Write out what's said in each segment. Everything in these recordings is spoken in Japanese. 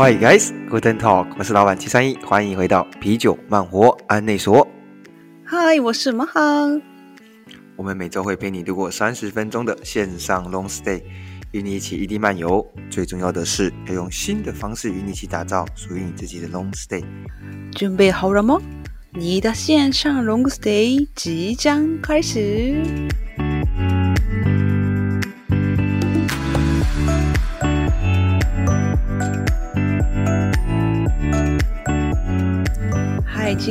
Hi guys, Guten Talk，我是老板七三一，欢迎回到啤酒慢活安内所。嗨，我是马航。我们每周会陪你度过三十分钟的线上 long stay，与你一起异地漫游。最重要的是，要用新的方式与你一起打造属于你自己的 long stay。准备好了吗？你的线上 long stay 即将开始。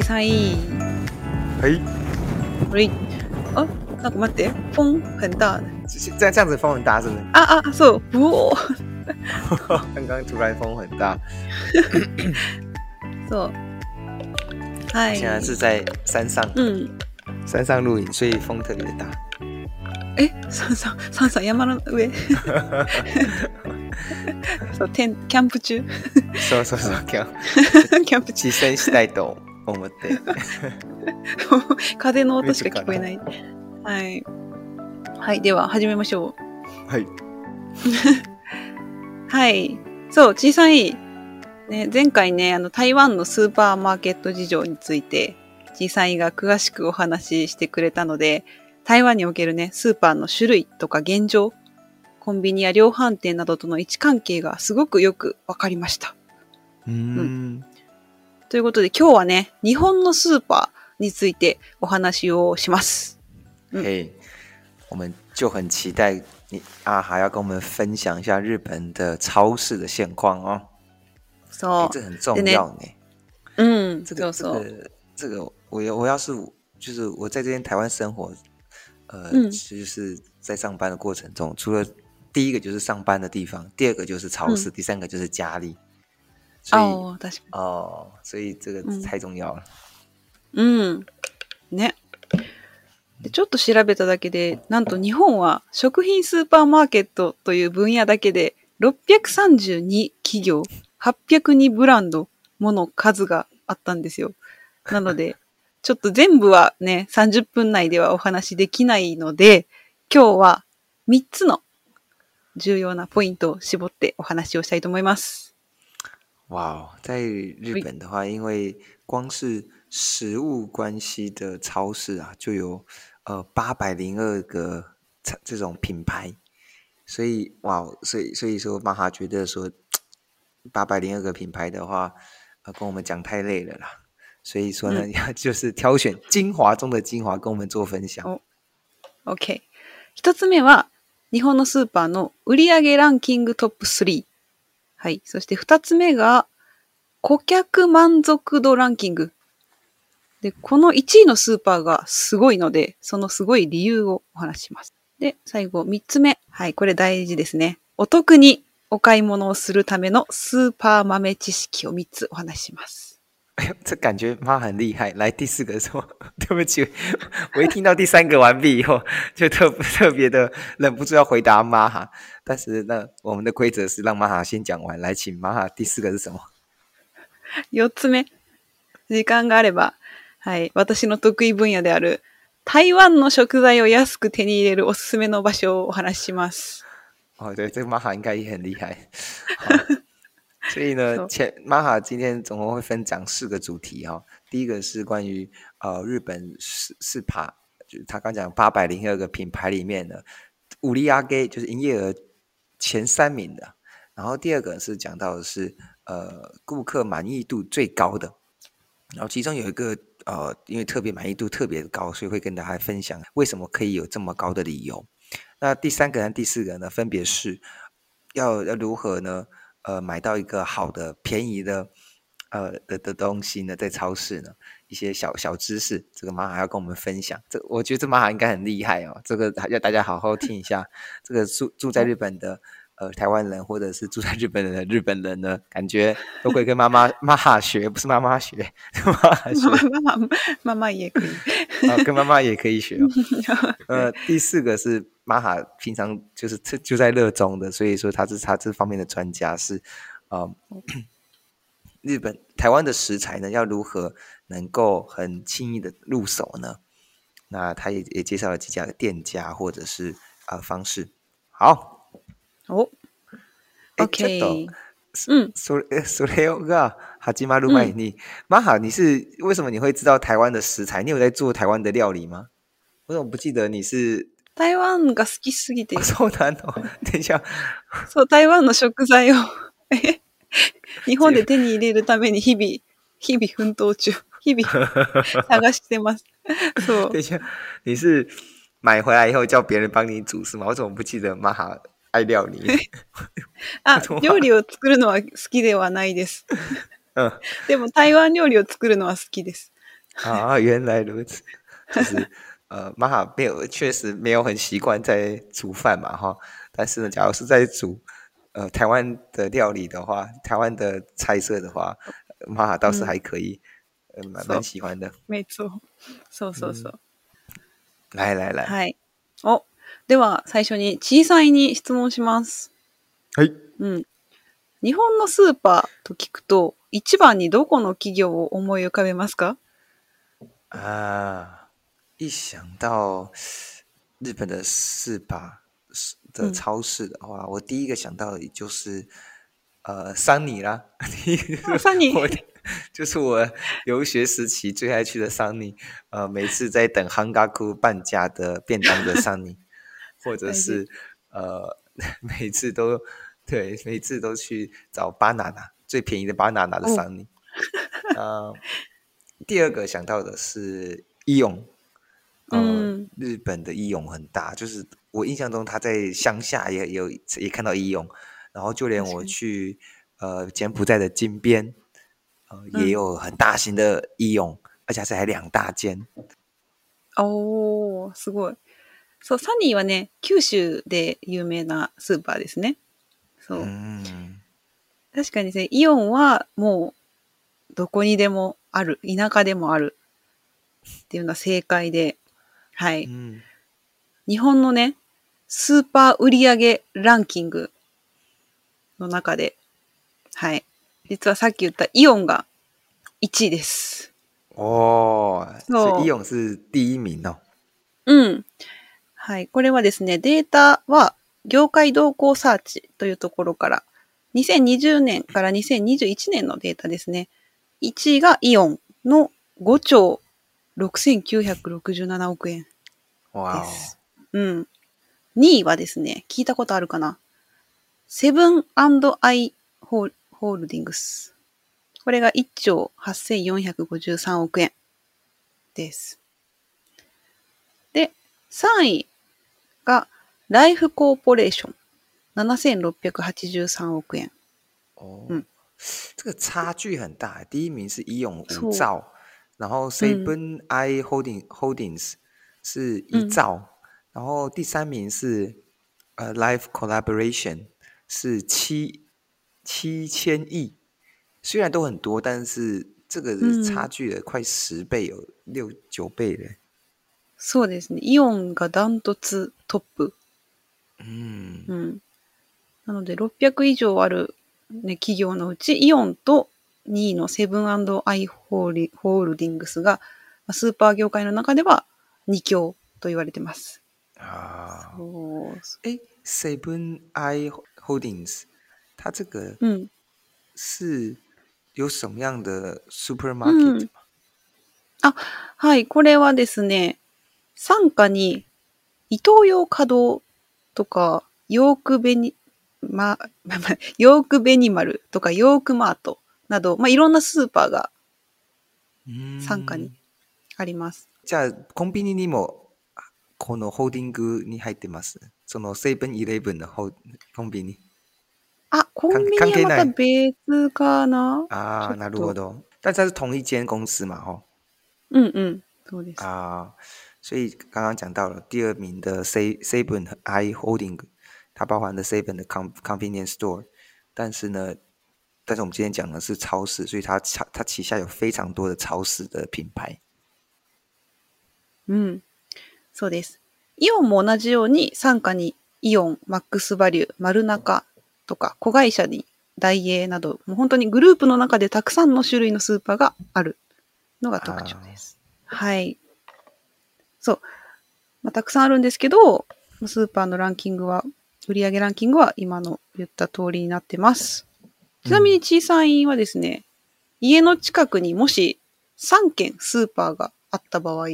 嗨，七三一。嘿，喂，哦，那个待って，风很大。这样这样子风很大是不是？啊啊，そう、不。刚刚突然风很大。そう。嗨。现在是在山上，嗯，山上露营，所以风特别大。え、山上山上山の上？そう天キャンプ中？そうそうそうキャン キャンプ中。実践したいと思って。風の音しか聞こえない。はい。はい、では始めましょう。はい。はい。そう、小さい。ね、前回ね、あの、台湾のスーパーマーケット事情について、小さいが詳しくお話ししてくれたので、台湾におけるね、スーパーの種類とか現状、コンビニや量販店などとの位置関係がすごくよくわかりました。うん,、ということで今日はね、日本のスーパーについてお話をします。嘿、我们就很期待你阿哈要跟我们分享一下日本的超市的现况哦。そう、这很重要呢。嗯，这个这个这个，我要我要是就是我在这边台湾生活。呃，其实是在上班的过程中，除了第一个就是上班的地方，第二个就是超市，第三个就是家里。 哦，哦，所以这个太重要了。嗯，ね。でちょっと調べただけで、なんと日本は食品スーパーマーケットという分野だけで632企業、802ブランドもの数があったんですよ。なので、ちょっと全部はね、30分内ではお話できないので、今日は3つの重要なポイントを絞ってお話をしたいと思います。哇，在日本的话，因为光是食物关系的超市啊，就有呃八百零二个这种品牌，所以哇，所以所以说，玛哈觉得说八百零二个品牌的话，呃，跟我们讲太累了啦。所以说呢，要就是挑选精華中的精華，跟我们做分享。OK。一つ目は、日本のスーパーの売上ランキングトップ3。 はい。そして二つ目が、顧客満足度ランキング。で、この1位のスーパーがすごいので、そのすごい理由をお話します。で、最後、3つ目。はい、これ大事ですね。お得にお買い物をするためのスーパー豆知識を3つお話します。哎呦，这感觉妈很厉害。来第四个说，对不起，我一听到第三个完毕以后，就特特别的忍不住要回答妈哈。但是呢，我们的规则是让妈哈先讲完。来，请妈哈，第四个是什么？四つ目、時間があれば、はい、私の得意分野である台湾の食材を安く手に入れるおすすめの場所をお話しします。哦，对，这个妈哈应该也很厉害。 所以呢，前玛哈今天总共会分讲四个主题哈。第一个是关于呃日本四四帕，就是他刚讲八百零二个品牌里面的五利阿给，就是营业额前三名的。然后第二个是讲到的是呃顾客满意度最高的。然后其中有一个呃，因为特别满意度特别高，所以会跟大家分享为什么可以有这么高的理由。那第三个和第四个呢，分别是要要如何呢？呃，买到一个好的、便宜的，呃的的东西呢，在超市呢，一些小小知识，这个玛哈要跟我们分享。这我觉得这玛哈应该很厉害哦，这个要大家好好听一下。这个住住在日本的呃台湾人，或者是住在日本的日本人呢，感觉都会跟妈妈妈妈学，不是妈妈学，妈妈学，妈妈妈妈也可以，啊，跟妈妈也可以学。呃，第四个是。玛哈平常就是就在热衷的，所以说他是他这方面的专家是，呃，日本台湾的食材呢要如何能够很轻易的入手呢？那他也也介绍了几家的店家或者是啊方式。好，哦，OK， うん。それそれが始まる前に，玛哈，你是为什么你会知道台湾的食材？你有在做台湾的料理吗？我怎么不记得你是？台湾が好きすぎて哦、、そうなの。等一下，そう、台湾の食材をえ日本で手に入れるために日々、日々奮闘中。日々探してます。そう等。一下，你是买回来以后叫别人帮你煮是吗？我怎么不记得玛哈 爱料理？あ料理を作るのは好きではないです。嗯，でも台湾料理を作るのは好きです。啊，原来如此，就是呃，玛哈没有，确实没有很习惯在煮饭嘛，哈。但是呢，假如是在煮呃台湾的料理的话，台湾的菜色的话，玛哈倒是还可以，呃，蛮蛮喜欢的。めっそう。そうそう。来来来，はい。お、では最初に小さいに質問します。はい。うん。日本のスーパーと聞くと、一番にどこの企業を思い浮かべますか？啊，一想到日本的四把的嗯超市的话，我第一个想到的就是呃桑尼啦，第一个啊桑尼 我就是我留学时期最爱去的桑尼，呃，每次在等汉嘎库半价的便当的桑尼，或者是呃每次都对每次都去找巴拿拿最便宜的巴拿拿的哦桑尼，呃，第二个想到的是伊勇。呃，嗯日本的义勇很大，就是我印象中他在乡下也有也看到义勇，然后就连我是去呃柬埔寨的金边，呃嗯也有很大型的义勇，而且是还两大间。おー、すごい。 そう、サニーはね、九州で有名なスーパーですね。そう。嗯，確かにね、イオンはもうどこにでもある、田舎でもあるっていうのは正解で、はい。嗯，日本のね、スーパー売上ランキングの中で、はい。実はさっき言ったイオンが1位です。哦，所そう以义勇是第一名哦。うん。はい。これはですね、データは業界動向サーチというところから、2020年から2021年のデータですね。1位がイオンの5兆6967億円です。うん。2位はですね、聞いたことあるかな？セブンアイホールディングス。これが1兆8453億円です。で、3位がライフコーポレーション。7683億円。哦，嗯这个差距很大。第一名是义勇错五兆，然后 Seven I Holding Holdings 是一嗯兆，然后第三名是呃 Life Collaboration 是七七千亿。虽然都很多，但是这个嗯差距了快十倍，有六九倍了。 そうですね。イオンがダントツトップ。嗯うん。なので、600以上ある、ね、企業のうち、イオンと2位のセブンアイ・ホーリホールディングスが、まあスーパー業界の中では2強と言われてます。啊，そう哎，Seven I Holdings 它这个うん。是有什么样的 supermarket 嗯はい、これはですね、傘下に、イトーヨーカドーとか、ヨークベニ、ま、ま、まヨークベニマルとか、ヨークマートなど、まあ、いろんなスーパーが傘下にあります。じゃあ、コンビニにも、このホールディングに入ってます？そのセブンイレブンのホコンビニ。あ、コンビニはまた別かな？啊，ちょっとなるほど。但是它是同一间公司嘛，吼。うんうん。そうです。啊，所以刚刚讲到了第二名的 Se Seven I Holding，它包含了 Seven 的 con convenience store，但是呢，但是我们今天讲的是超市，所以它它它旗下有非常多的超市的品牌。うん。そうです。イオンも同じように傘下にイオン、マックスバリュー、マルナカとか子会社にダイエーなど、もう本当にグループの中でたくさんの種類のスーパーがあるのが特徴です。はい。そう。まあ、たくさんあるんですけど、スーパーのランキングは、売上ランキングは今の言った通りになってます。ちなみに小さいはですね、家の近くにもし3軒スーパーがあった場合、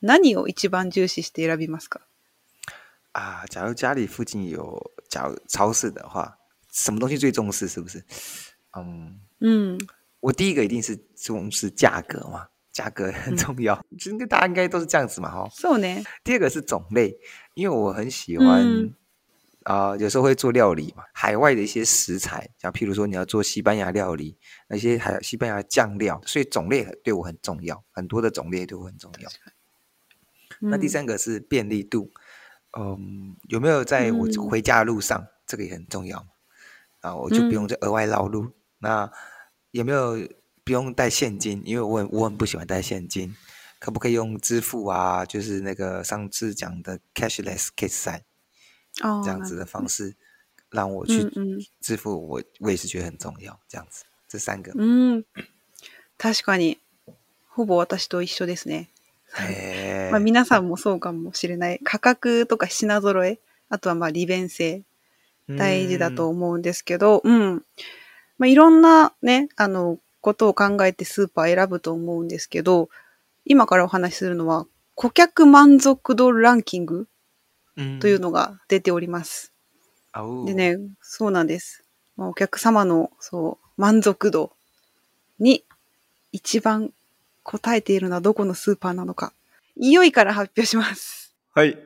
何を一番重視して選びますか？啊，假如家里附近有假如超市的话，什么东西最重视？是不是？嗯，うん。我第一个一定是重视价格嘛，价格很重要，其实大家应该都是这样子嘛，哈。そうね。第二个是种类，因为我很喜欢嗯啊、有时候会做料理嘛，海外的一些食材，像譬如说你要做西班牙料理，那些还有西班牙酱料，所以种类很对我很重要，很多的种类对我很重要。那第うん三个是便利度，嗯，有没有在我嗯回家的路上，这个也很重要嘛。啊，我就不用再额外绕路。那有没有 不用带现金？因为我很我很不喜欢带现金，可不可以用支付啊？就是那个上次讲的 cashless 決済あー这样子的方式，让我去うんうん。支付，我我也是觉得很重要。这样子，这三个，うん。確かに、ほぼ私と一緒ですね。哎まあ皆さんもそうかもしれない。価格とか品揃え、あとはまあ利便性、大事だと思うんですけど、うん。まあいろんなね、あの、 ことを考えてスーパー選ぶと思うんですけど、今からお話しするのは、顧客満足度ランキングうんというのが出ております。あうでね、そうなんです。まあ、お客様の、そう、満足度に一番答えているのはどこのスーパーなのか。いよいから発表します。嘿，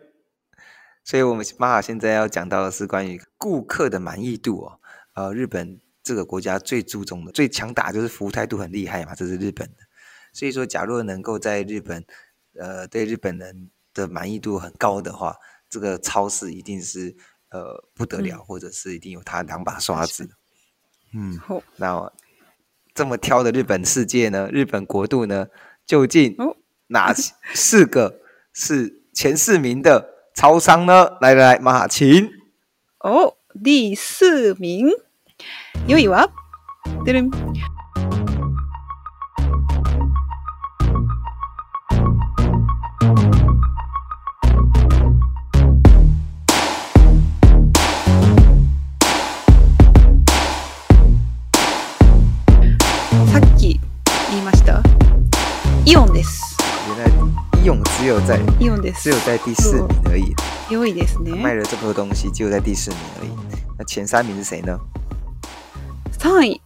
所以我们玛雅现在要讲到的是关于顾客的满意度哦。呃，日本这个国家最注重的、最强大就是服务态度很厉害嘛，这是日本的。所以说，假如能够在日本，呃，对日本人的满意度很高的话，这个超市一定是呃不得了，或者是一定有他两把刷子。嗯，ほ那这么挑的日本世界呢？日本国度呢？究竟哦哪四个 是前四名的超商呢？来来来，马琴，哦、第四名。4位はてるん。さっき言いました。イオンです。原来伊勇只有在イオンです只。有在第四名而已，4位です卖ね。了这么多东西，只有在第四名而已。那前三名是谁呢？3位。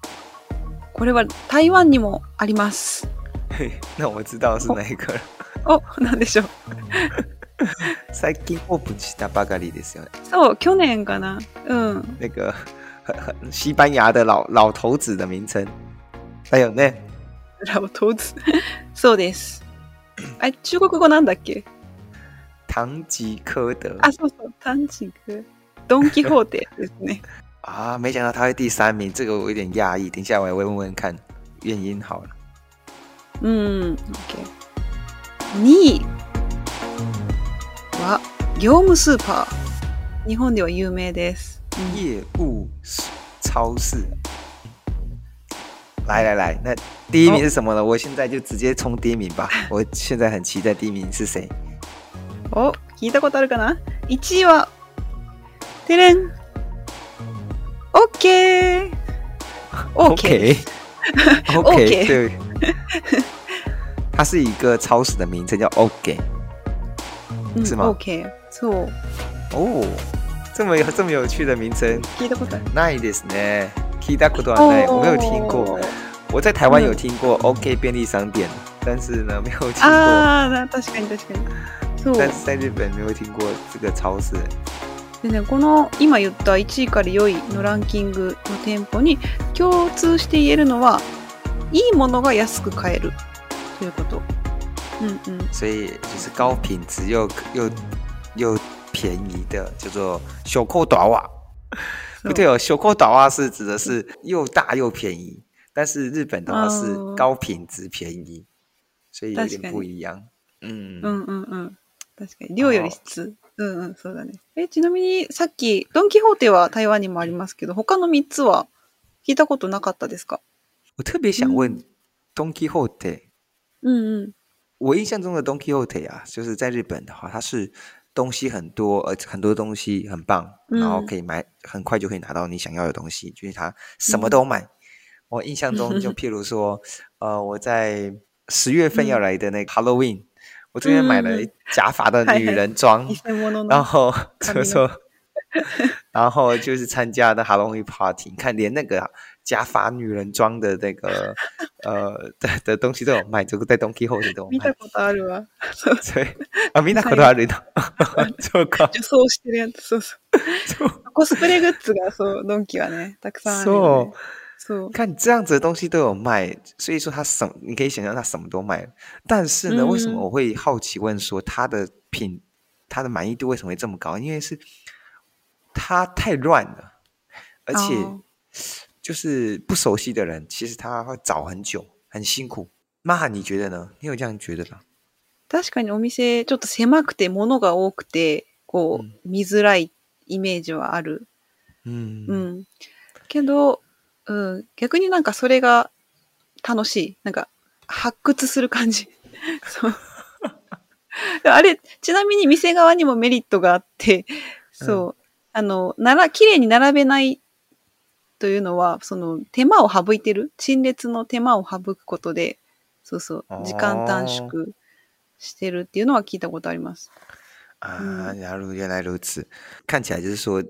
これは台湾にもあります。嘿，那我知道是哪一个了。お、なんでしょう。最近オープンしたばかりですよね。そう、去年かな。うん。那个 西班牙的老老头子的名称，还有呢，ラボトーズ。そうです。あれ、中国語なんだっけ？唐吉诃德あ、そうそう。単チク。ドン・キホーテですね。啊，没想到他会第三名，这个我有点讶异。等一下我也会问问看原因好了。うん。OK。2位は、業務スーパー。日本では有名です。うん业务超市，来来来，那第一名是什么呢？我现在就直接冲第一名吧。我现在很期待第一名是谁。お、聞いたことあるかな ?1 位は、てれん。 OK! OK! OK，对，它是一个超市的名称叫 OK。うん是吗 OK。そう。哦，这么有这么有趣的名称，聞いたことある。ないですね。聞いたことはない，我没有听过。我在台湾有听过 OK 便利商店，但是呢没有听过，ああ、な確かに確かに。そう。但是在日本没有听过这个超市。 でね、この今言った1位から4位のランキングの店舗に共通して言えるのは、いいものが安く買えるということ。うんうん。所以就是高品质又又又便宜的，叫做小扣短袜。不对哦，小扣短袜是指的是又大又便宜，但是日本的话是哦高品质便宜，所以有点不一样。嗯，うんうんうん。確かに。量より質。うんうん、そうだね。え、ちなみにさっき、ドン・キホーテは台湾にもありますけど、他の3つは聞いたことなかったですか？我特别想问 Don Quixote，うんうん。我印象中的 Don Quixote 啊，就是在日本的话，它是东西很多，而很多东西很棒，嗯然后可以买，很快就可以拿到你想要的东西，就是他什么都买。我印象中，就譬如说，呃，我在十月份要来的那个 Halloween，、我这边买了嗯假发的女人装，偽物の然后髪の就说，然后就是参加的 Halloween party，你看连那个假发女人装的那个呃的的东西都有卖，这个在 Donkey h o 都有卖見た。ことあるわ。そう所以あ見たことあるの。そうか。女装してるやつ。そうそう。コスプレグッズが、そう、ドンキはね、たくさんあるよ、ね。そう。 看这样子的东西都有卖，所以说他什你可以想象他什么都卖。但是呢，嗯为什么我会好奇问说他的品，他的满意度为什么会这么高？因为是他太乱了，而且哦就是不熟悉的人，其实他会找很久，很辛苦。玛哈，你觉得呢？你有这样觉得吗？確かにお店、ちょっと狭くて物が多くて、こう、見づらいイメージはある。嗯うん。けど、 うん、逆になんかそれが楽しい。なんか、発掘する感じ。そう。あれ、ちなみに店側にもメリットがあって、そう。あの、なら、綺麗に並べないというのは、その、手間を省いてる？陳列の手間を省くことで、そうそう時間短縮してるっていうのは聞いたことあります。啊，原来原来如此，看起来就是说，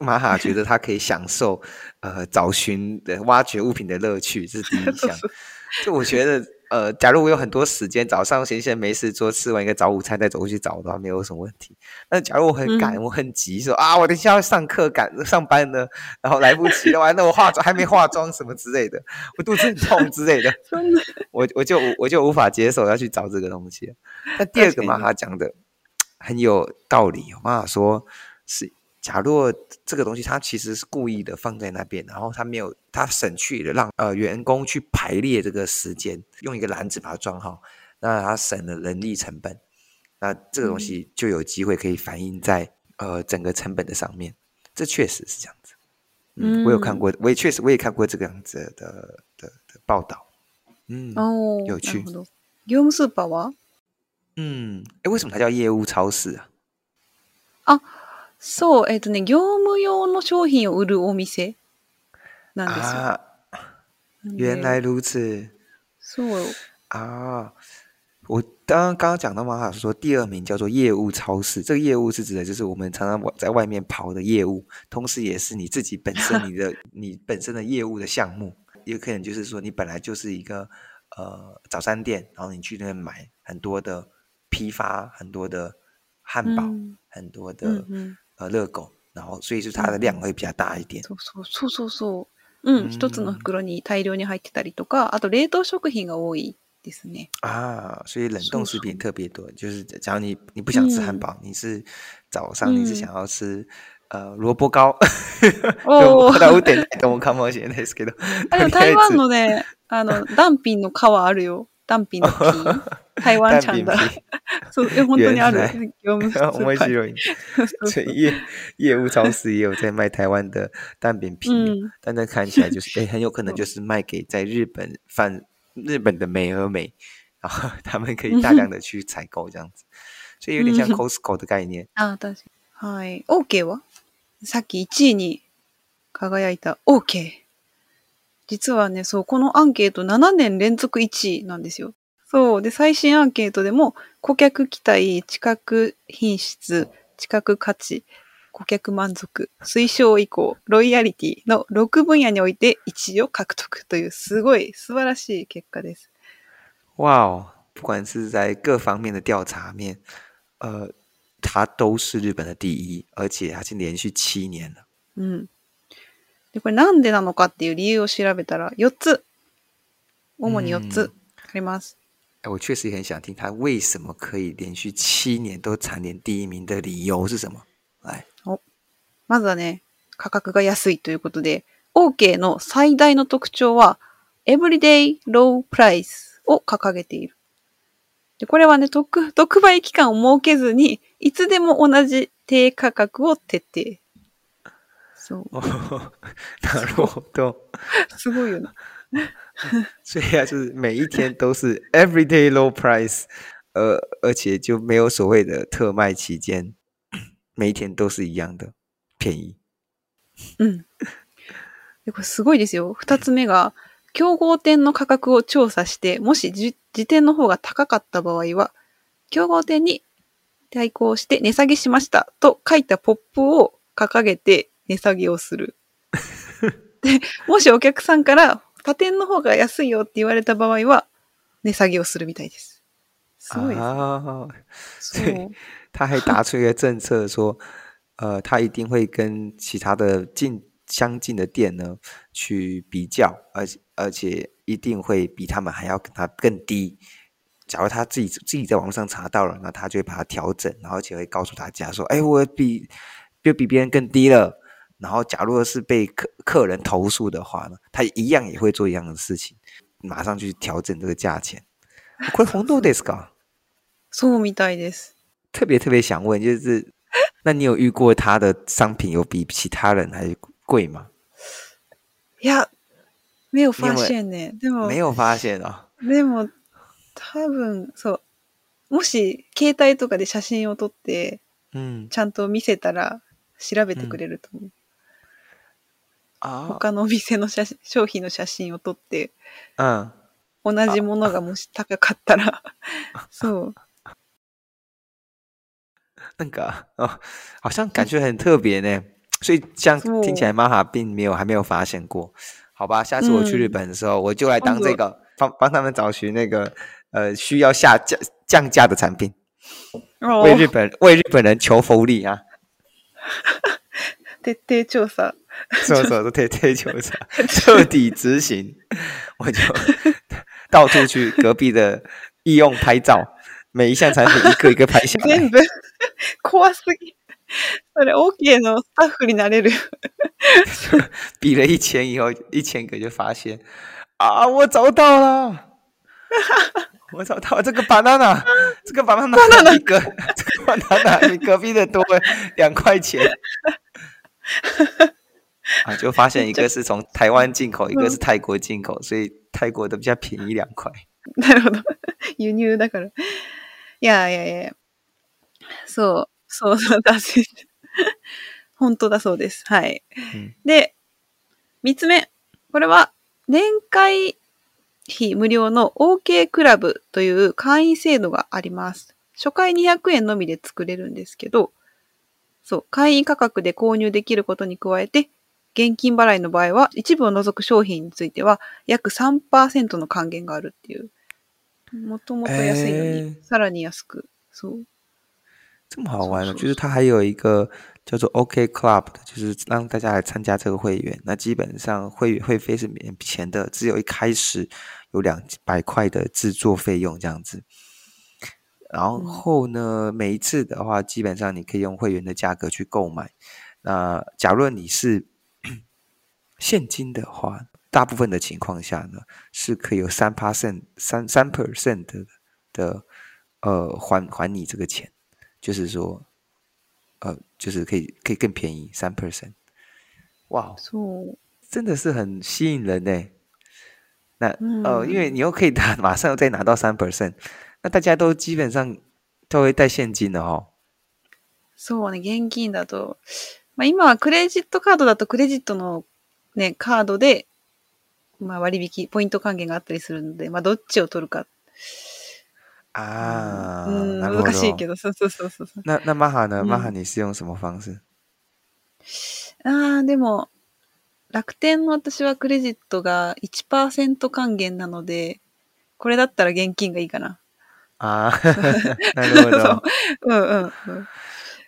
玛哈觉得他可以享受呃找寻的挖掘物品的乐趣，这是第一项。就我觉得，呃，假如我有很多时间，早上闲闲没事做，吃完一个早午餐再走过去找的话，没有什么问题。那假如我很赶，我很急，说啊，我等一下要上课赶上班呢，然后来不及了，完了我化妆还没化妆什么之类的，我肚子很痛之类的，そんな我我就我就无法接受要去找这个东西了。但第二个嘛，確かに他讲的很有道理。我妈妈说是， 假若这个东西它其实是故意的放在那边然后他没有他省去了让呃员工去排列这个时间用一个篮子把它装好那他省了人力成本。那这个东西就有机会可以反映在呃整个成本的上面这确实是这样子。嗯我有看过我也确实我也看过这个样子的的报道。嗯哦有趣优秀宝宝？嗯哎为什么它叫业务超市啊？啊そう、えっ、とね、業務用の商品を売るお店なんですよ。啊，なんで原来如此そう。啊！我刚刚刚刚讲到嘛，他说第二名叫做业务超市，这个业务是指的就是我们常常在外面跑的业务，同时也是你自己本身你的你本身的业务的项目，也可能就是说你本来就是一个呃早餐店，然后你去那边买很多的批发，很多的汉堡，うん很多的、うんうん 呃热狗，然后所以就是它的量会比较大一点。そうそうそうそうそう。うん、うん一つの袋に大量に入ってたりとか、あと冷凍食品が多いですね。啊，所以冷冻食品是特别多。就是假如你你不想吃汉嗯堡，你是早上你是嗯想要吃、呃萝卜糕，まだ打ってないと思うかもしれないですけど、あでも台湾のね、あの、ダンピンの皮あるよ。ダンピンの皮。台湾ちゃんだ。蛋饼皮そう、いや本当にある原来。業務スーパ面ー白い。そう所以业业务超市也有在卖台湾的蛋饼皮哦，嗯但那看起来就是，哎，很有可能就是卖给在日本贩日本的美而美，然后他们可以大量的去采购这样子，所以有点像嗯 Costco 的概念。あ、確かに。はい。OK はさっき1位に輝いた OK。 実はね、そう、このアンケート7年連続1位なんですよ。そう。で、最新アンケートでも、顧客期待、知覚品質、知覚価値、顧客満足、推奨意向、ロイヤリティの6分野において1位を獲得という、すごい素晴らしい結果です。哇哦，不管是在各方面的调查面，呃，它都是日本的第一，而且它已经连续七年了。うん。で、これなんでなのかっていう理由を調べたら、4つ。主に4つあります。哎，我确实也很想听它为什么可以连续七年都蝉联第一名的理由是什么？来，まずはね、価格が安いということで、OK の最大の特徴は、Everyday Low Price を掲げている。でこれはね、特、特売期間を設けずに、いつでも同じ低価格を徹底。そう。哦，なるほど。すごいよな。所以啊，就是每一天都是 everyday low price，而而且就没有所谓的特卖期间，每一天都是一样的便宜。うん。でこれすごいですよ。二つ目が、競合店の価格を調査して、もしじ時点の方が高かった場合は、競合店に対抗して値下げしましたと書いたポップを掲げて値下げをする。で、もしお客さんから他店の方が安いよって言われた場合は、値下げをするみたいです。すごいですね。啊，そう。他还打出一个政策说，呃，他一定会跟其他的近相近的店呢去比较，而且而且一定会比他们还要跟他更低。假如他自己自己在网络上查到了，那他就会把它调整，然后而且会告诉大家说：“哎，我比就比别人更低了。” 然后，假如是被客客人投诉的话呢，他一样也会做一样的事情，马上去调整这个价钱。これ本当ですか？そうみたいです。特别特别想问，就是，那你有遇过他的商品有比其他人还贵吗？いや、没有发现ね。でも、没有发现啊、でも、多分、そう。もし、携帯とかで写真を撮って、嗯ちゃんと見せたら、調べてくれると思う。啊， 他のお店の写真商品の写真を撮って、嗯，同じものがもし高かったら、そう。那个啊哦，好像感觉很特别呢。所以这样哦听起来，玛哈并没有还没有发现过。好吧，下次我去日嗯本的时候，我就来当这今个帮帮他们找寻那个呃需要下降降价的产品，为日本为日本人求福利啊！徹底調査。そうそう，徹底求查，彻底执行。我就到处去隔壁的易用拍照，每一项产品一个一个拍下来。全部、怖すぎ。それ OK のスタッフになれる。比了一千以后，一千个就发现啊，我找到了，我找到了这个 banana，这个 banana 比隔这个 banana 比隔壁的多两块钱。 啊，就发现一个是从台湾进口，一个是泰国进口，所以泰国的比较便宜两块。なるほど。輸入だから。いやいやいやそう、そうそうだし。本当だそうです。はい。うんで、三つ目。これは、年会費無料の OK クラブという会員制度があります。初回200円のみで作れるんですけど、そう、会員価格で購入できることに加えて、現金払いの場合は、一部を除く商品については、約3%の還元があるっていう。もともと安いのに、えーさらに安く。そう。这么好玩呢？是就是它还有一个叫做 OK Club 的，就是让大家来参加这个会员。那基本上会会费是免钱的，只有一开始有两百块的制作费用这样子。然嗯后呢，每一次的话，基本上你可以用会员的价格去购买。那假如你是 现金的话，大部分的情况下呢，是可以有三 percent 三三 percent 的的呃还还你这个钱，就是说呃就是可以可以更便宜三 percent。哇，そう。真的是很吸引人呢。那呃，嗯因为你又可以拿马上再拿到三 percent，那大家都基本上都会带现金的哦。そうね、現金だと。まあ今はクレジットカードだとクレジットの ね、カードで、まあ割引、ポイント還元があったりするので、まあどっちを取るか。啊，うん、なるほど難しいけど、そうそうそうそう。那那玛哈呢？嗯玛哈你是用什么方式？ああ、でも、楽天の私はクレジットが1%還元なので、これだったら現金がいいかな。啊，なるほど。うんうんうん。そう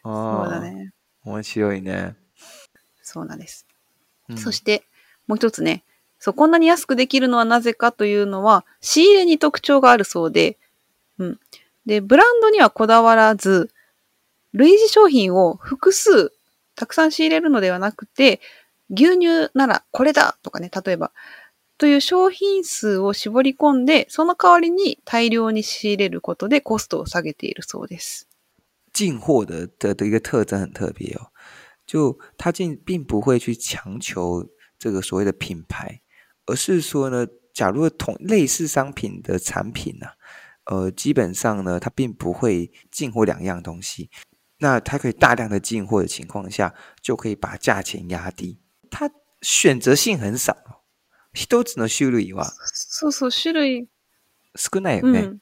哦だね。面白いね。そうなんです。うんそして、もう一つね、そう、こんなに安くできるのはなぜかというのは、仕入れに特徴があるそうで、うん。で、ブランドにはこだわらず、類似商品を複数、たくさん仕入れるのではなくて、牛乳ならこれだとかね、例えば、という商品数を絞り込んで、その代わりに大量に仕入れることでコストを下げているそうです。进货的的的一个特征很特别哦，就它并并不会去强求这个所谓的品牌，而是说呢，假如同类似商品的产品呢、 呃，基本上呢，它并不会进货两样东西。那它可以大量的进货的情况下，就可以把价钱压低。它选择性很少，一つの種類はそうそう、種類、少ないようね。ん、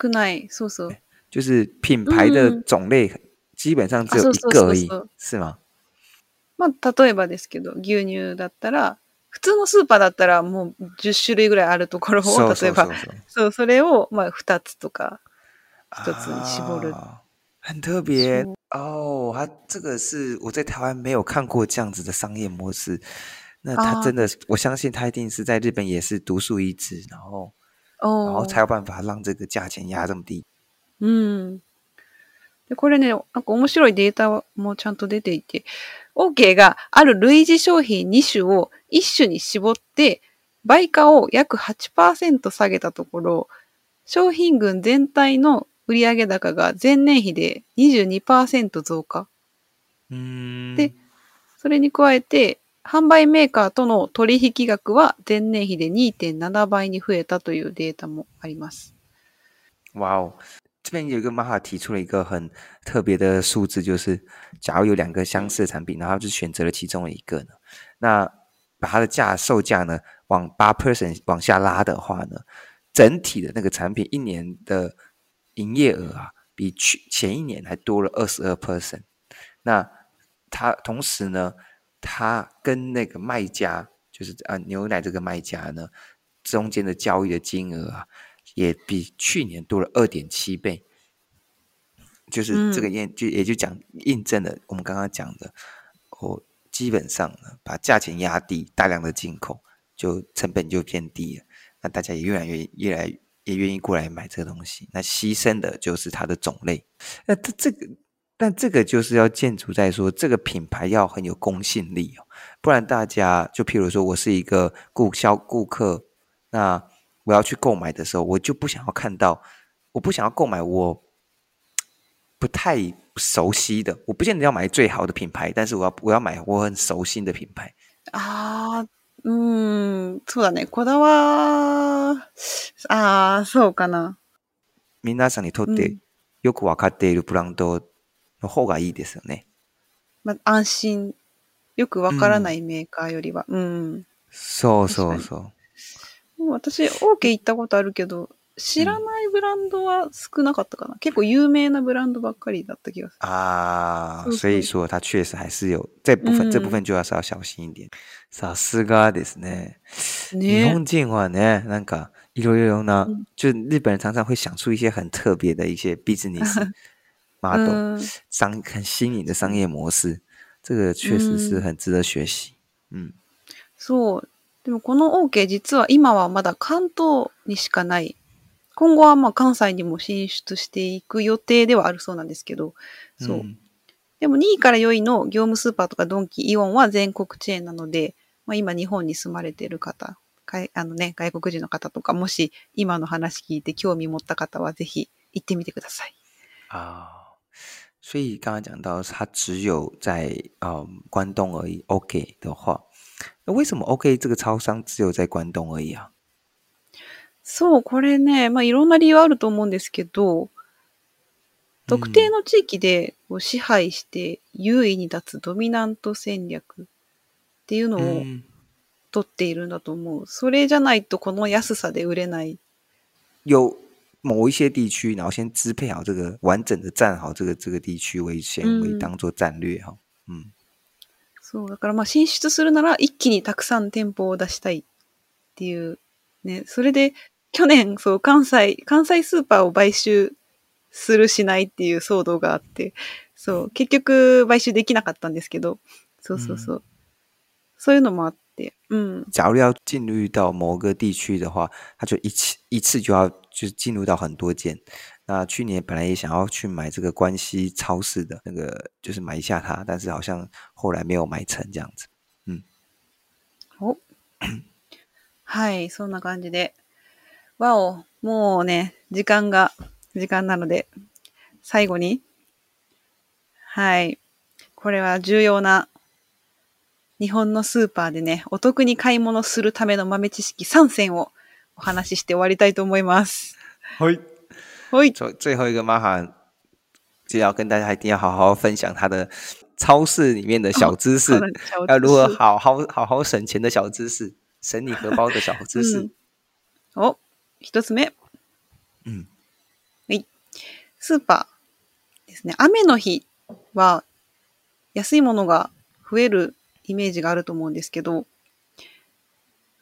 少ない。そうそう。就是品牌的嗯种类基本上只有あそうそう一个而已そうそう，是吗？ まあ、例えばですけど、牛乳だったら、普通のスーパーだったらもう10種類ぐらいあるところを、例えば、うそうそれを、まあ、2つとか、一つに絞る。啊很特别哦。它这个是我在台湾没有看过这样子的商业模式。那它啊真的，我相信它一定是在日本也是独树一帜，然后然后才有办法让这个价钱压这么低。うん。で、これね、なんか面白いデータもちゃんと出ていて、OK がある類似商品2種を1種に絞って、売価を約8%下げたところ、商品群全体の売上高が前年比で22%増加。嗯，でそれに加えて、販売メーカーとの取引額は前年比で2.7倍に増えたというデータもあります。哇哦，这边有一个妈哈提出了一个很特别的数字，就是假如有两个相似的产品，然后就选择了其中的一个呢，那把它的价售价呢往八 percent 往下拉的话呢，整体的那个产品一年的营业额啊，比去前一年还多了二十二 percent。那它同时呢，它跟那个卖家，就是啊牛奶这个卖家呢，中间的交易的金额啊，也比去年多了二点七倍。就是这个验就也就讲印证了我们刚刚讲的，哦，基本上呢，把价钱压低，大量的进口，就成本就变低了，那大家也越来越越来也愿意过来买这个东西。那牺牲的就是它的种类。那这这个，但这个就是要建筑在说这个品牌要很有公信力哦，不然大家就譬如说我是一个顾销顾客，那我要去购买的时候，我就不想要看到，我不想要购买我不太熟悉的。我不见得要买最好的品牌，但是我要我要买我很熟悉的品牌。啊，嗯，そうだね。こだわ、あそうかな。皆さんにとってよくわかっているブランドの方がいいですよね。ま安心よくわからないメーカーよりは、うん。そうそうそう。私、OK 行ったことあるけど、知らないブランドは少なかったかな。結構有名なブランドばっかりだった気がする。啊，是所以是说它确实还是有这部分，这部嗯分就要是要小心一点。さすがですね。日ね本人はね、なんかいろいろな嗯，就日本人常常会想出一些很特别的一些 business model，うん。商很新颖的商业模式，这个确实是嗯很值得学习。嗯そう。でもこの OK 実は今はまだ関東にしかない。今後はまあ関西にも進出していく予定ではあるそうなんですけど、そう。嗯でも2位から4位の業務スーパーとかドンキ、イオンは全国チェーンなので、まあ、今日本に住まれている方、かいあのね、外国人の方とか、もし今の話聞いて興味持った方はぜひ行ってみてください。啊，所以刚刚讲到它只有在嗯关东而已。OK 的话，那为什么 OK 这个超商只有在关东而已啊？そう、これね、まあいろんな理由あると思うんですけど、特定の地域で支配して優位に立つドミナント戦略っていうのを嗯，取っているんだと思う。それじゃないとこの安さで売れない。有某一些地区，然后先支配好这个完整的占好这个这个地区为先为嗯当做战略哈。嗯そう、だからまあ進出するなら一気にたくさん店舗を出したいっていう。ね、それで去年、そう、関西、関西スーパーを買収するしないっていう騒動があって、そう、結局買収できなかったんですけど、そうそうそう。そういうのもあって、うん。假如要进入到某个地区的话，它就一次一次就要就是进入到很多间。那去年本来也想要去买这个关西超市的那个，就是买一下它，但是好像后来没有买成这样子。嗯お はい、そんな感じで。わお、もうね、時間が、時間なので、最後に。はい。これは重要な、日本のスーパーでね、お得に買い物するための豆知識3選をお話しして終わりたいと思います。はい。はい。最最后一个玛哈就要跟大家一定要好好分享他的超市里面的小知识，要如何好好好好省钱的小知识，省你荷包的小知识。うんお、一つ目。うん。はい。スーパーですね。雨の日は安いものが増えるイメージがあると思うんですけど、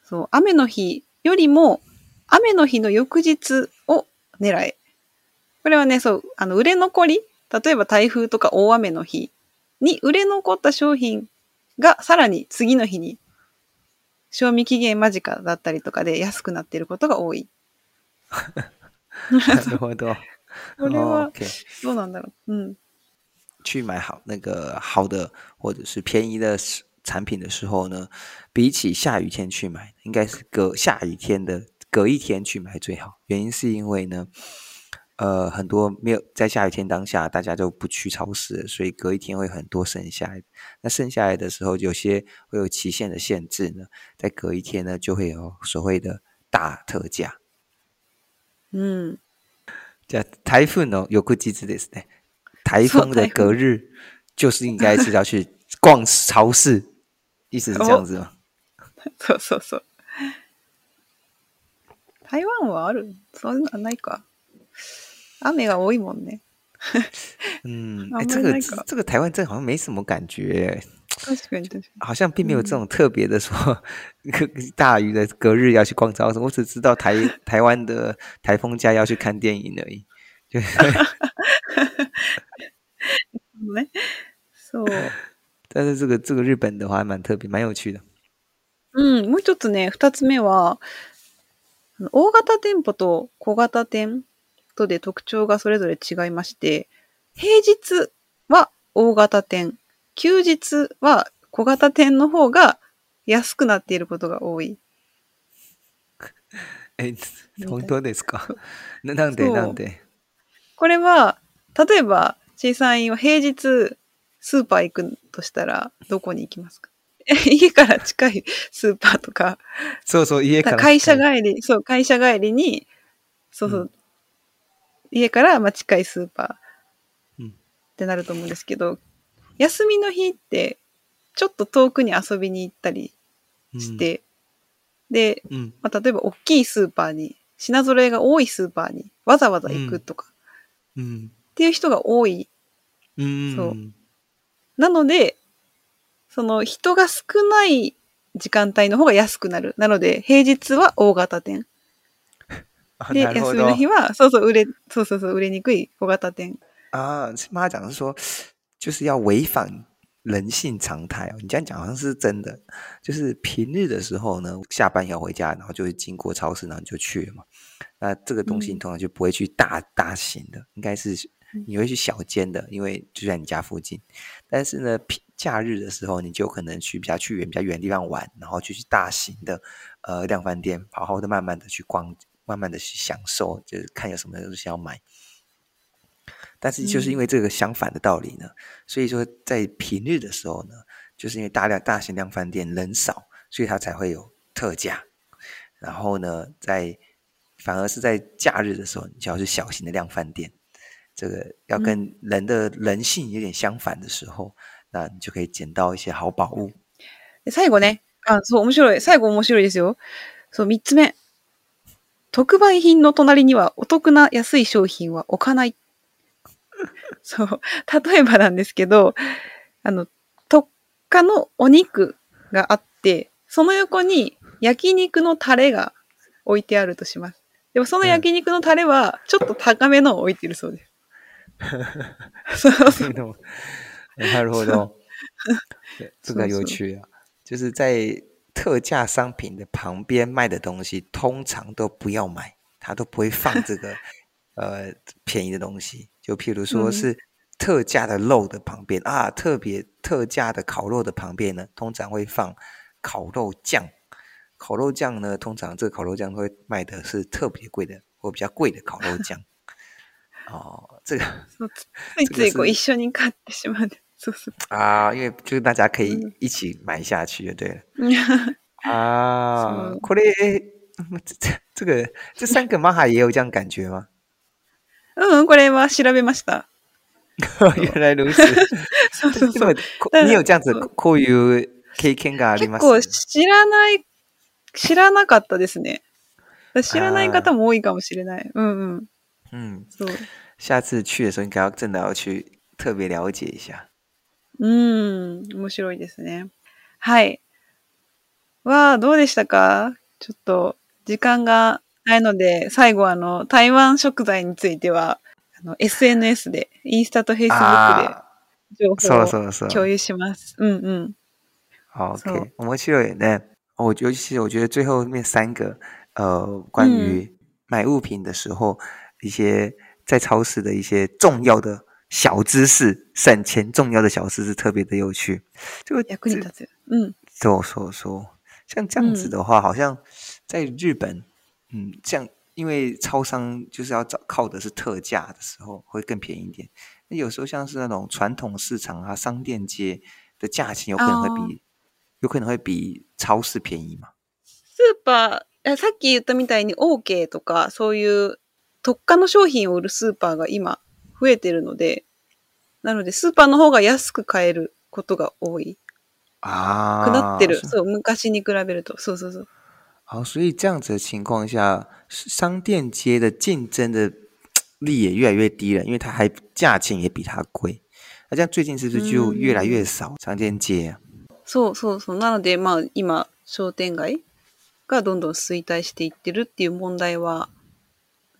そう、雨の日よりも雨の日の翌日を狙え。これはね、そう、あの、売れ残り、例えば台風とか大雨の日に売れ残った商品がさらに次の日に賞味期限間近だったりとかで安くなっていることが多い。なるほど。これは どうなんだろう。うん。去买好那个好的或者是便宜的时产品的时候呢，比起下雨天去买，应该是隔下雨天的隔一天去买最好。原因是因为呢，呃，很多没有在下雨天当下，大家就不去超市了，所以隔一天会很多剩下来。那剩下来的时候，有些会有期限的限制呢，在隔一天呢，就会有所谓的大特价。うん。じゃあ台風の翌日ですね。台風的隔日就是应该是要去逛超市，意思是这样子吗？そうそうそう。 台湾はある？そんなないか。雨が多いもんね。嗯，啊哎，这个那那个这个台湾这好像没什么感觉，確かに確かに。好像并没有这种特别的说 大雨的隔日要去逛超市。我只知道台 台湾的台风假要去看电影而已。就ね。そう。但是这个这个日本的话还蛮特别，蛮有趣的。うん、もう一つね、二つ目は、大型店舗と小型店とで特徴がそれぞれ違いまして、平日は大型店、休日は小型店の方が安くなっていることが多い。哎，本当ですか？那なんでなんで？これは、例えば、小さいは平日スーパー行くとしたら、どこに行きますか？家から近いスーパーとか、そうそう家から会社帰り、そう、会社帰りに、そうそう、うん。家からまあ近いスーパーうん。ってなると思うんですけど、休みの日って、ちょっと遠くに遊びに行ったりして、で、うん、うんまあ、例えば大きいスーパーに、品揃えが多いスーパーにわざわざ行くとか、うん。っていう人が多い。うん。そう。なので、その人が少ない時間帯の方が安くなる。なので、平日は大型店。で、休みのど日は、そうそう、売れ、そうそうそう、売れにくい小型店。啊，妈讲是说，就是要违反人性常态哦。你这样讲好像是真的，就是平日的时候呢，下班要回家，然后就会经过超市，然后你就去了嘛。那这个东西你嗯通常就不会去大大型的，应该是你会去小间的，因为就在你家附近。但是呢，平假日的时候，你就可能去比较去远、比较远的地方玩，然后就去大型的呃量贩店，好好的慢慢的去逛，慢慢的去享受，就是看有什么东西要买。但是就是因为这个相反的道理呢，所以说在平日的时候呢，就是因为大量大型量贩店人少，所以它才会有特价。然后呢，在反而是在假日的时候，你就要去小型的量贩店，这个要跟人的人性有点相反的时候，那你就可以捡到一些好宝物。で最後ね、あ、そう、面白い。最後面白いですよ。そう、三つ目。特売品の隣にはお得な安い商品は置かない。そう。例えばなんですけど、あの、特価のお肉があって、その横に焼肉のタレが置いてあるとします。でもその焼肉のタレはちょっと高めのを置いてるそうです。そうそう。なるほど，这个有趣啊，就是在特价商品的旁边卖的东西，通常都不要买，它都不会放这个呃便宜的东西。就譬如说嗯是特价的肉的旁边、啊，特别特价的烤肉的旁边呢，通常会放烤肉酱。烤肉酱呢，通常这个烤肉酱会卖的是特别贵的或比较贵的烤肉酱。 哦，这个つ ついついこう一緒に買ってしまう。そうそう。啊，因为就是大家可以嗯一起买下去就对了。嗯啊是，これ这这这个这三个玛哈也有这样感觉吗？うん、これは調べました。原来如此。そうそうそう。你有这样子こういう経験があり結ます？構知らない、知らなかったですね。知らない方も多いかもしれない。うんうん。う。下次去的时候应该要真的要去特别了解一下。うん、面白いですね。はい。わあ、どうでしたか？ちょっと、時間がないので、最後あの、台湾食材については、あの、SNS で、インスタとフェイスブックあで情あ、そう報をそうそう。共有します。うんうん。，OK，面白いね。我尤其是我觉得最后面三个，呃，关于买物品的时候，一些在超市的一些重要的小知识，省钱重要的小知识特别的有趣。这个役に立つ。うん。说说说，像这样子的话，好像在日本，嗯，这样因为超商就是要找靠的是特价的时候会更便宜一点。那有时候像是那种传统市场啊、商店街的价钱，有可能会比、有可能会比超市便宜嘛。スーパー、えさっき言ったみたいに OK とか、そういう 特価の商品を売るスーパーが今増えてるので、なのでスーパーの方が安く買えることが多い。啊，くなってる。是そう、昔に比べると。そうそうそう。好，所以这样子的情况下，商店街的竞争的力也越来越低了，因为它还价钱也比它贵。那这样最近是不是就越来越少商店街啊？そうそうそう。なので、まあ今、商店街がどんどん衰退していってるっていう問題は、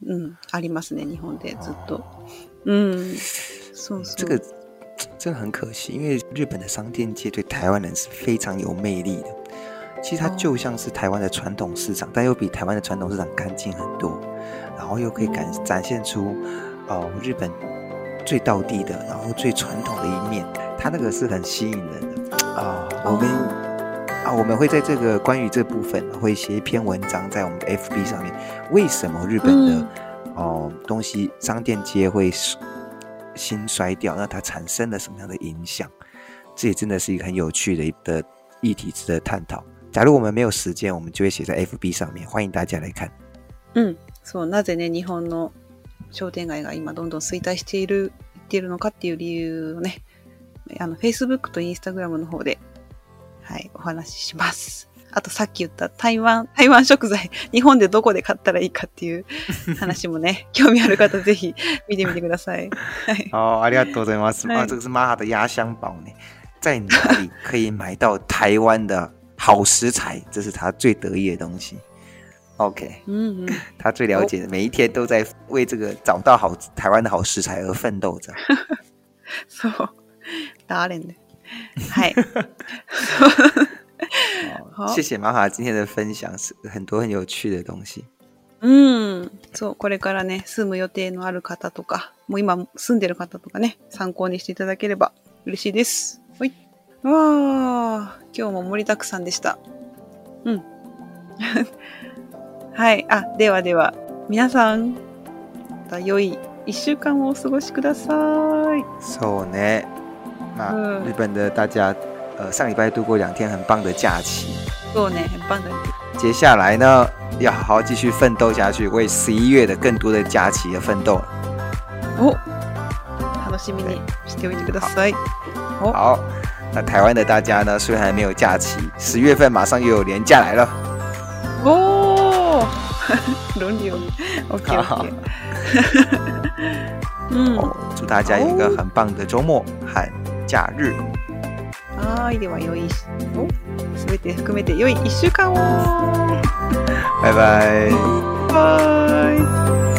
うん、ありますね、日本でずっと。うん。そうそう。这个真的很可惜，因为日本的商店街对台湾人是非常有魅力的。其实它哦就像是台湾的传统市场，但又比台湾的传统市场干净很多，然后又可以展展现出哦日本最道地的，然后最传统的一面。它那个是很吸引人的啊、我们 啊我们会在这个关于这部分会写一篇文章在我们的 FB 上面，为什么日本的、嗯哦东西商店街会兴衰掉，那它产生了什么样的影响？这也真的是一个很有趣的一的议题，值得探讨。假如我们没有时间，我们就会写在 FB 上面，欢迎大家来看。うん。そう、なぜね、日本の商店街が今どんどん衰退している、いっているのかっていう理由をね、あの、Facebook と Instagram の方で、 はい、お話しします。あとさっき言った台湾、台湾食材、日本でどこで買ったらいいかっていう 話もね、興味ある方ぜひ見てみてください。はい。哦，ありがとうございます。はい啊，这个是玛哈的压箱宝呢，在哪里可以买到台湾的好食材？这是他最得意的东西。OK，うんうん。他最了解的，每一天都在为这个找到好台湾的好食材而奋斗着。そう。ダーレンで。はい。好谢谢玛哈今天的分享，是很多很有趣的东西。うん。そう、これからね、住む予定のある方とか、もう今住んでる方とかね、参考にしていただければ嬉しいです。はい。わあ、今日も盛りだくさんでした。うん。はい。あ、ではでは、皆さん、また良い一週間をお過ごしください。そうね。那日本的大家，呃，上礼拜度过两天很棒的假期，过呢，很棒的。接下来呢，要好好继续奋斗下去，为十一月的更多的假期而奋斗。哦，楽しみにしておいてください。好，那台湾的大家呢，虽然还没有假期，十月份马上又有年假来了。哦，轮流，OK OK。嗯、祝大家有一个很棒的周末和假日。はーい。では、良い、おすべて含めて良い一週間を拜拜。バイ